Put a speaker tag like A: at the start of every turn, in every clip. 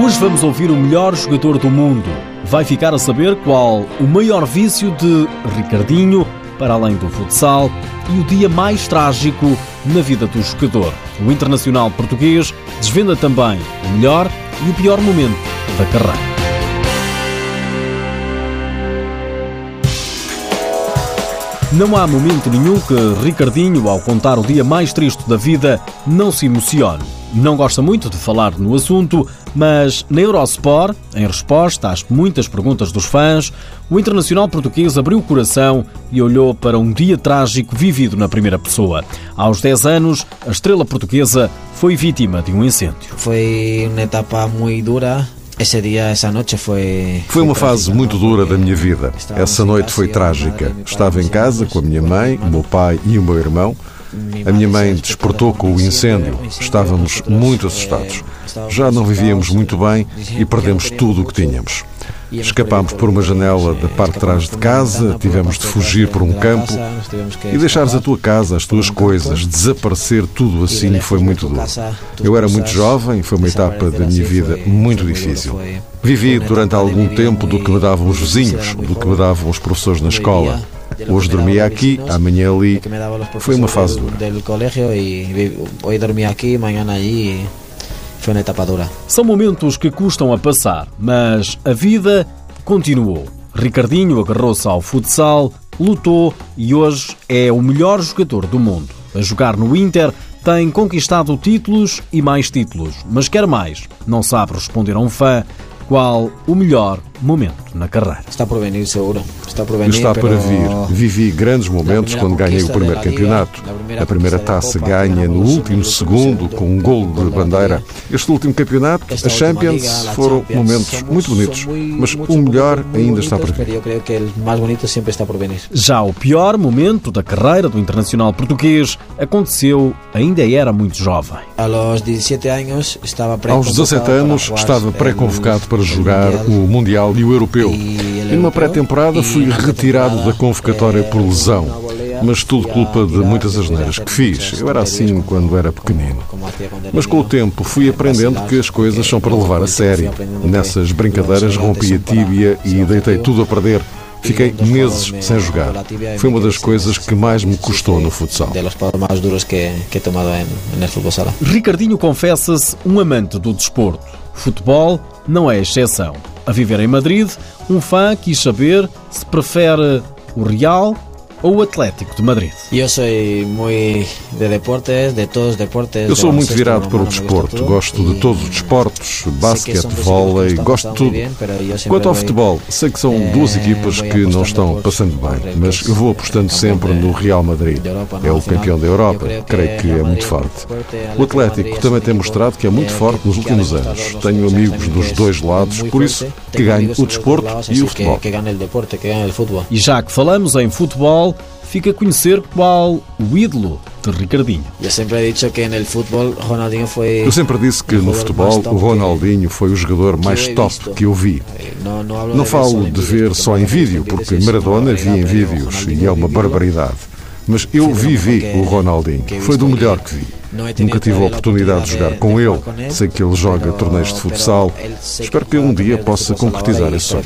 A: Hoje vamos ouvir o melhor jogador do mundo. Vai ficar a saber qual o maior vício de Ricardinho, para além do futsal, e o dia mais trágico na vida do jogador. O internacional português desvenda também o melhor e o pior momento da carreira. Não há momento nenhum que Ricardinho, ao contar o dia mais triste da vida, não se emocione. Não gosta muito de falar no assunto, mas na Eurosport, em resposta às muitas perguntas dos fãs, o internacional português abriu o coração e olhou para um dia trágico vivido na primeira pessoa. Aos 10 anos, a estrela portuguesa foi vítima de um incêndio.
B: Foi uma etapa muito dura, esse dia, essa noite foi.
C: Foi uma fase muito dura da minha vida. Essa noite foi trágica. Estava em casa com a minha mãe, o meu pai e o meu irmão. A minha mãe despertou com o incêndio. Estávamos muito assustados. Já não vivíamos muito bem e perdemos tudo o que tínhamos. Escapámos por uma janela da parte de trás de casa, tivemos de fugir por um campo e deixares a tua casa, as tuas coisas, desaparecer tudo assim foi muito duro. Eu era muito jovem, foi uma etapa da minha vida muito difícil. Vivi durante algum tempo do que me davam os vizinhos, do que me davam os professores na escola. Hoje dormia aqui, amanhã ali. Foi uma fase dura.
B: Hoje dormia aqui, amanhã ali foi uma etapa dura.
A: São momentos que custam a passar, mas a vida continuou. Ricardinho agarrou-se ao futsal, lutou e hoje é o melhor jogador do mundo. A jogar no Inter, tem conquistado títulos e mais títulos, mas quer mais. Não sabe responder a um fã qual o melhor momento na carreira.
B: Está por venir, seguro. Está por venir.
C: Está para vir. Vivi grandes momentos quando ganhei o primeiro campeonato. A primeira taça ganha no último segundo com um gol de bandeira. Este último campeonato, a Champions, foram momentos muito bonitos, mas o melhor ainda está por vir.
B: Eu creio que o mais bonito sempre está por venir.
A: Já o pior momento da carreira do internacional português aconteceu ainda era muito jovem.
B: Aos 17 anos estava
C: Aos 17 anos estava pré-convocado para jogar o Mundial e o Europeu. E numa pré-temporada fui retirado da convocatória por lesão, mas tudo culpa de muitas asneiras que fiz. Eu era assim quando era pequenino. Mas com o tempo fui aprendendo que as coisas são para levar a sério. Nessas brincadeiras rompi a tíbia e deitei tudo a perder. Fiquei meses sem jogar. Foi uma das coisas que mais me custou no futsal.
A: Ricardinho confessa-se um amante do desporto. Futebol não é exceção. A viver em Madrid, um fã quis saber se prefere o Real ou o Atlético de Madrid?
B: Eu sou muito de deportes, de todos os deportes.
C: Eu sou muito virado para o desporto. Gosto de todos os desportos, basquete, vôlei, gosto de tudo. Quanto ao futebol, sei que são
B: eh,
C: duas equipas que não estão passando bem, mas eu vou apostando sempre no Real Madrid. É o campeão da Europa, creio que é muito forte. O Atlético também tem mostrado que é muito forte nos últimos anos. Tenho amigos dos dois lados, por isso que ganho o desporto e o futebol.
A: E já que falamos em futebol, fica a conhecer qual o ídolo de Ricardinho.
B: Eu sempre disse que no futebol Ronaldinho foi.
C: Eu sempre disse que no futebol o Ronaldinho foi o jogador mais top que eu vi. Não falo de ver só em vídeo, porque Maradona vi em vídeos e é uma barbaridade. Mas eu vivi o Ronaldinho. Foi do melhor que vi. Nunca tive a oportunidade de jogar com ele. Sei que ele joga torneios de futsal. Espero que um dia possa concretizar esse sonho.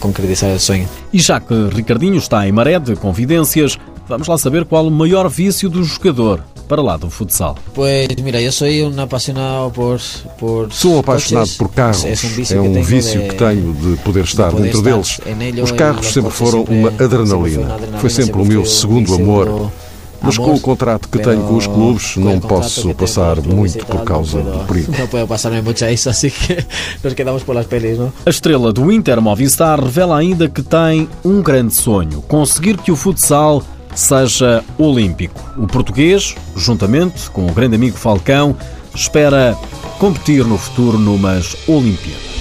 B: Concretizar esse sonho.
A: E já que Ricardinho está em maré de convidências, vamos lá saber qual o maior vício do jogador para lá do futsal.
B: Pois, mira, eu sou um apaixonado por, por
C: Sou apaixonado por carros. É um vício que tenho de poder estar dentro deles. Os carros sempre foram uma adrenalina. Foi sempre o meu segundo amor. Mas com o contrato que tenho com os clubes, não posso passar muito por causa do perigo.
B: Não posso passar-me muito a isso, assim que nos quedamos por las pelis, não?
A: A estrela do Inter Movistar revela ainda que tem um grande sonho: conseguir que o futsal seja olímpico. O português, juntamente com o grande amigo Falcão, espera competir no futuro numas Olimpíadas.